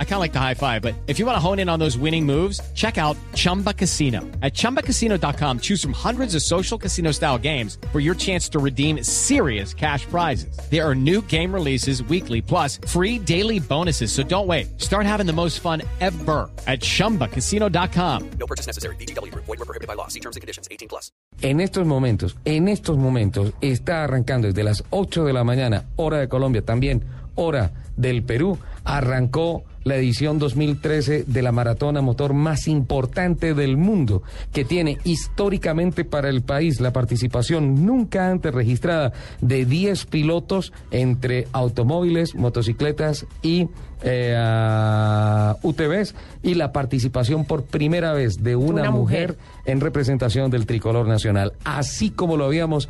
I kind of like the high five, but if you want to hone in on those winning moves, check out Chumba Casino. At ChumbaCasino.com, choose from hundreds of social casino style games for your chance to redeem serious cash prizes. There are new game releases weekly, plus free daily bonuses. So don't wait. Start having the most fun ever at ChumbaCasino.com. No purchase necessary. BGW. Void were prohibited by law. See terms and conditions. 18 plus. En estos momentos, en estos momentos, está arrancando desde las 8 de la mañana, hora de Colombia, también hora del Perú, arrancó la edición 2013 de la maratona motor más importante del mundo, que tiene históricamente para el país la participación nunca antes registrada de 10 pilotos entre automóviles, motocicletas y eh, UTVs y la participación por primera vez de una, Una mujer. mujer. en representación del tricolor nacional, así como lo habíamos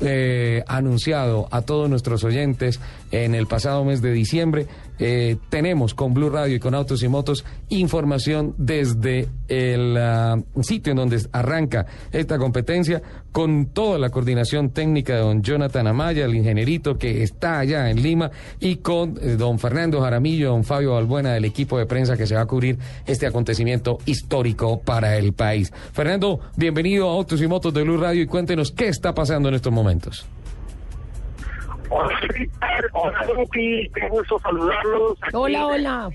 eh, anunciado a todos nuestros oyentes en el pasado mes de diciembre. eh, tenemos con Blue Radio y con Autos y Motos información desde el ah, sitio en donde arranca esta competencia con toda la coordinación técnica de don Jonathan Amaya, el ingenierito que está allá en Lima, y con eh, don Fernando Jaramillo, don Fabio Balbuena del equipo de prensa que se va a cubrir este acontecimiento histórico para el país. Fernando, bienvenido a Autos y Motos de Blue Radio y cuéntenos qué está pasando en estos momentos. Hola. Hola, Lupi. Qué gusto saludarlos. Hola, hola.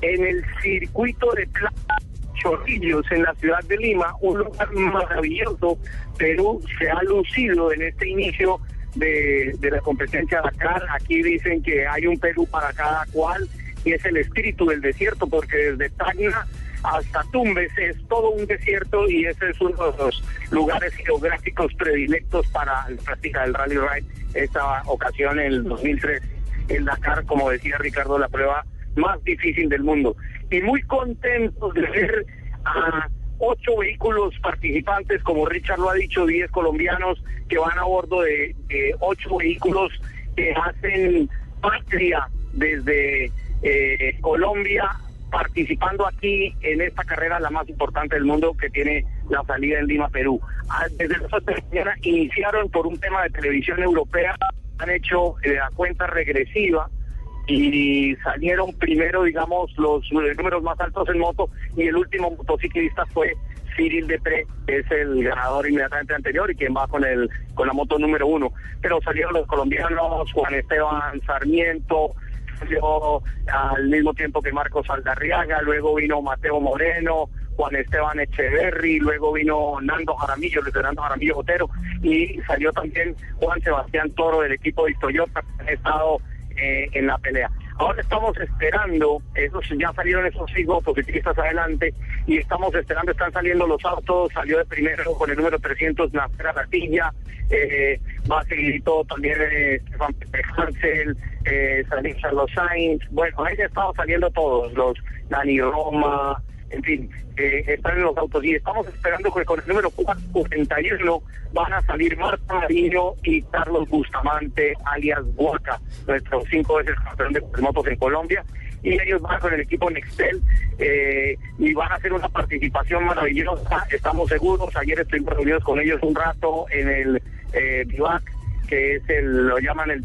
En el circuito de Plaza Chorrillos, en la ciudad de Lima, un lugar maravilloso. Perú se ha lucido en este inicio de, de la competencia Dakar. Aquí dicen que hay un Perú para cada cual y es el espíritu del desierto, porque desde Tacna hasta Tumbes es todo un desierto y ese es uno de los lugares geográficos predilectos para la práctica del Rally Ride. Esta ocasión, en el 2003, el Dakar, como decía Ricardo, la prueba más difícil del mundo. Y muy contentos de ver a ocho vehículos participantes, como Richard lo ha dicho, 10 colombianos que van a bordo de, de ocho vehículos que hacen patria desde eh, Colombia participando aquí en esta carrera la más importante del mundo que tiene la salida en Lima, Perú. Ah, Desde las mañana iniciaron por un tema de televisión europea, han hecho eh, la cuenta regresiva y salieron primero, digamos, los eh, números más altos en moto y el último motociclista fue Cyril Depré, que es el ganador inmediatamente anterior y quien va con el con la moto número uno. Pero salieron los colombianos, Juan Esteban Sarmiento, salió al mismo tiempo que Marcos Aldarriaga, luego vino Mateo Moreno, Juan Esteban Echeverry, luego vino Nando Jaramillo, Luis Fernando Jaramillo Botero, y salió también Juan Sebastián Toro del equipo de Toyota, que han estado eh, en la pelea. Ahora estamos esperando, esos ya salieron esos cinco motociclistas adelante, y estamos esperando, están saliendo los autos, salió de primero con el número 300 Nacera Gatilla, eh, va a seguir todo también eh, Stefan Pepe Hansel, eh, salió Carlos Sainz, bueno, ahí ya estamos saliendo todos, los Dani Roma, en fin, eh, están en los autos y estamos esperando que con el número 441 van a salir Marta Mariño y Carlos Bustamante, alias Huaca, nuestros cinco veces campeón de motos en Colombia. Y ellos van con el equipo Nextel eh, y van a hacer una participación maravillosa, estamos seguros. Ayer estuvimos reunidos con ellos un rato en el eh, que es el, lo llaman el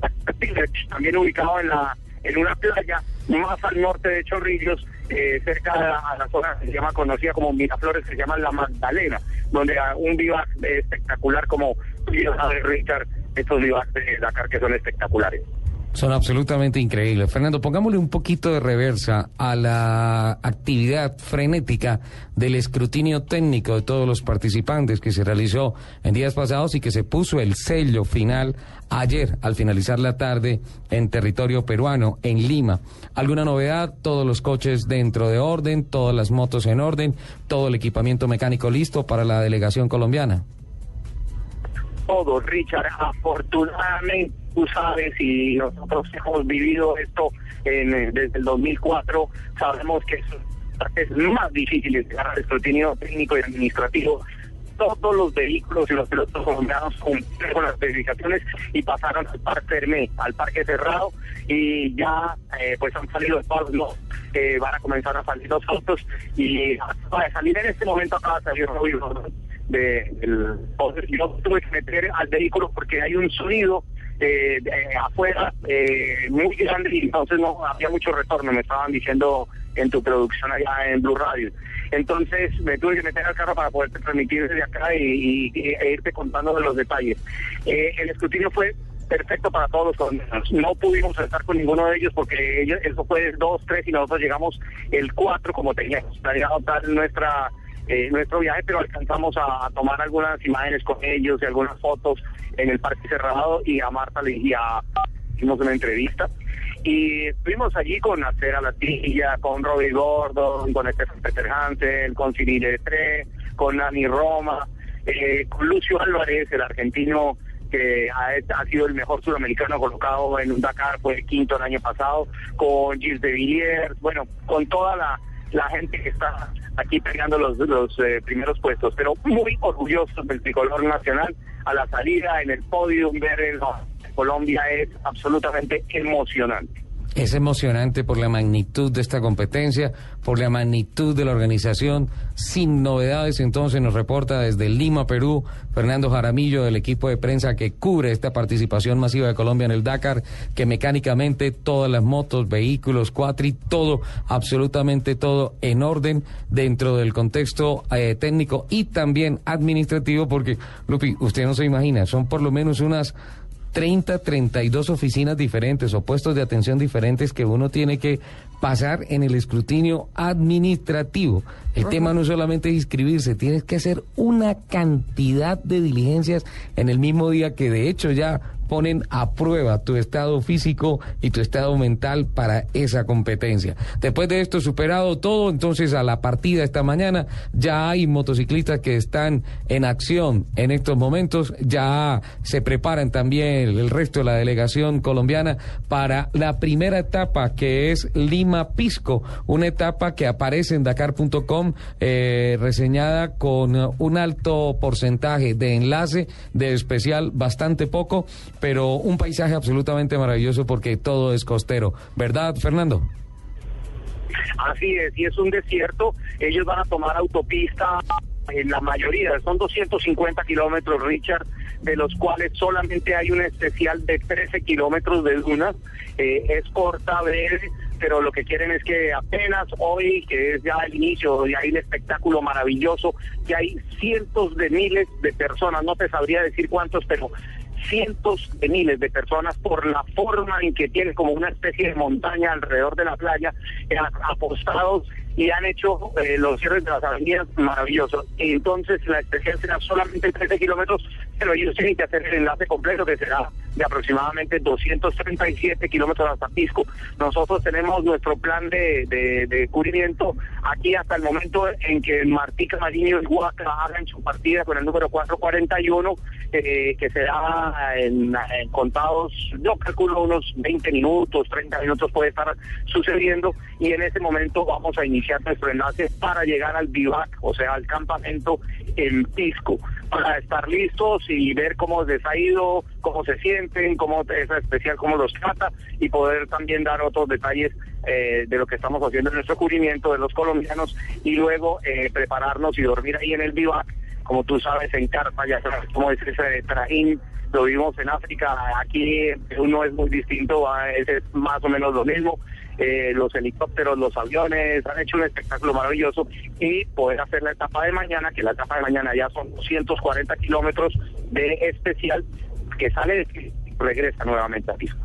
también ubicado en la en una playa más al norte de Chorrillos, eh, cerca a la, zona se llama conocida como Miraflores, se llama La Magdalena, donde hay un vivac espectacular como Richard, estos vivacs de Dakar que son espectaculares. Son absolutamente increíbles. Fernando, pongámosle un poquito de reversa a la actividad frenética del escrutinio técnico de todos los participantes que se realizó en días pasados y que se puso el sello final ayer al finalizar la tarde en territorio peruano, en Lima. ¿Alguna novedad? Todos los coches dentro de orden, todas las motos en orden, todo el equipamiento mecánico listo para la delegación colombiana. Todo, Richard. Afortunadamente, tú sabes, y nosotros hemos vivido esto en, eh, desde el 2004, sabemos que es más difícil llegar al escrutinio técnico y administrativo. Todos los vehículos y los pilotos colombianos cumplieron con las verificaciones y pasaron al parque Fermé, al parque cerrado, y ya eh, pues han salido todos los que van a comenzar a salir los autos y acaba de salir en este momento acaba de salir Rodón, de, del yo tuve que meter al vehículo porque hay un sonido eh, de afuera eh, muy grande y entonces no había mucho retorno, me estaban diciendo en tu producción allá en Blue Radio. Entonces me tuve que meter al carro para poder transmitir desde acá y, e irte contando de los detalles. Eh, el escrutinio fue perfecto para todos los colombianos. No pudimos estar con ninguno de ellos porque ellos, eso fue el 2, 3 y nosotros llegamos el 4 como teníamos planeado tal nuestra eh, nuestro viaje, pero alcanzamos a, tomar algunas imágenes con ellos y algunas fotos en el Parque Cerrado y a Marta le a, hicimos una entrevista. Y estuvimos allí con Acera Latilla, con Robbie Gordon, con Stephen Peter Hansen, con Cyril Etre, con Nani Roma, eh, con Lucio Álvarez, el argentino que ha, ha sido el mejor sudamericano colocado en un Dakar, fue el quinto el año pasado, con Gilles de Villiers, bueno, con toda la, la gente que está aquí peleando los, los eh, primeros puestos, pero muy orgullosos del tricolor nacional a la salida en el podio, ver el Colombia es absolutamente emocionante. Es emocionante por la magnitud de esta competencia, por la magnitud de la organización. Sin novedades, entonces nos reporta desde Lima, Perú, Fernando Jaramillo del equipo de prensa que cubre esta participación masiva de Colombia en el Dakar, que mecánicamente todas las motos, vehículos, cuatri, todo, absolutamente todo en orden dentro del contexto eh, técnico y también administrativo, porque, Lupi, usted no se imagina, son por lo menos unas 30, 32 oficinas diferentes o puestos de atención diferentes que uno tiene que pasar en el escrutinio administrativo. El tema no es solamente inscribirse, tienes que hacer una cantidad de diligencias en el mismo día que de hecho ya ponen a prueba tu estado físico y tu estado mental para esa competencia. Después de esto superado todo, entonces a la partida esta mañana ya hay motociclistas que están en acción en estos momentos, ya se preparan también el resto de la delegación colombiana para la primera etapa que es Lima Pisco, una etapa que aparece en Dakar.com eh, reseñada con un alto porcentaje de enlace de especial, bastante poco, pero un paisaje absolutamente maravilloso porque todo es costero, ¿verdad, Fernando? Así es, y es un desierto. Ellos van a tomar autopista en la mayoría, son 250 kilómetros, Richard, de los cuales solamente hay un especial de 13 kilómetros de dunas. Eh, es corta, breve, pero lo que quieren es que apenas hoy, que es ya el inicio, ya hay el espectáculo maravilloso, ya hay cientos de miles de personas, no te sabría decir cuántos, pero cientos de miles de personas por la forma en que tiene como una especie de montaña alrededor de la playa, eh, apostados y han hecho eh, los cierres de las avenidas maravillosos. Entonces la especial será solamente 13 kilómetros, pero ellos tienen que hacer el enlace completo que será de aproximadamente 237 kilómetros hasta Pisco. Nosotros tenemos nuestro plan de, de, cubrimiento aquí hasta el momento en que Martica Mariño y Huaca hagan su partida con el número 441, eh, que será en, en contados, yo calculo unos 20 minutos, 30 minutos puede estar sucediendo, y en ese momento vamos a iniciar nuestro enlace para llegar al vivac, o sea, al campamento en Pisco, para estar listos y ver cómo les ha ido, cómo se sienten, cómo es especial, cómo los trata y poder también dar otros detalles eh, de lo que estamos haciendo en nuestro cubrimiento de los colombianos y luego eh, prepararnos y dormir ahí en el vivac, como tú sabes, en carpa, ya sabes cómo es ese trajín, lo vimos en África, aquí uno es muy distinto, es, más o menos lo mismo. Eh, los helicópteros, los aviones, han hecho un espectáculo maravilloso y poder hacer la etapa de mañana, que la etapa de mañana ya son 240 kilómetros de especial que sale de regresa nuevamente a Pisco.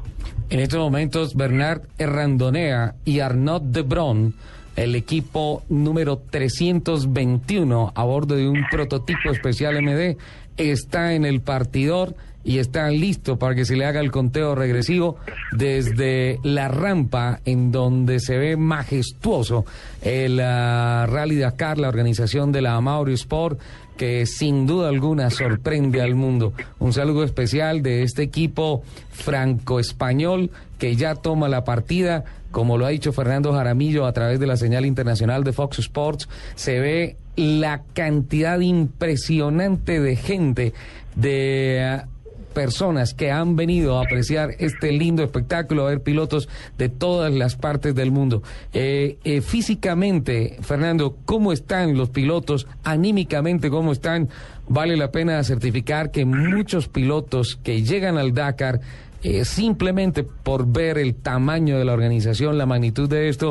En estos momentos, Bernard Errandonea y Arnaud de Bron, el equipo número 321 a bordo de un prototipo especial MD, está en el partidor y está listo para que se le haga el conteo regresivo desde la rampa en donde se ve majestuoso el uh, Rally Dakar, la organización de la Amaury Sport que sin duda alguna sorprende al mundo. Un saludo especial de este equipo franco-español que ya toma la partida, como lo ha dicho Fernando Jaramillo a través de la señal internacional de Fox Sports, se ve la cantidad impresionante de gente de personas que han venido a apreciar este lindo espectáculo, a ver pilotos de todas las partes del mundo. Eh, eh, físicamente, Fernando, ¿cómo están los pilotos? Anímicamente, ¿cómo están? Vale la pena certificar que muchos pilotos que llegan al Dakar, eh, simplemente por ver el tamaño de la organización, la magnitud de esto,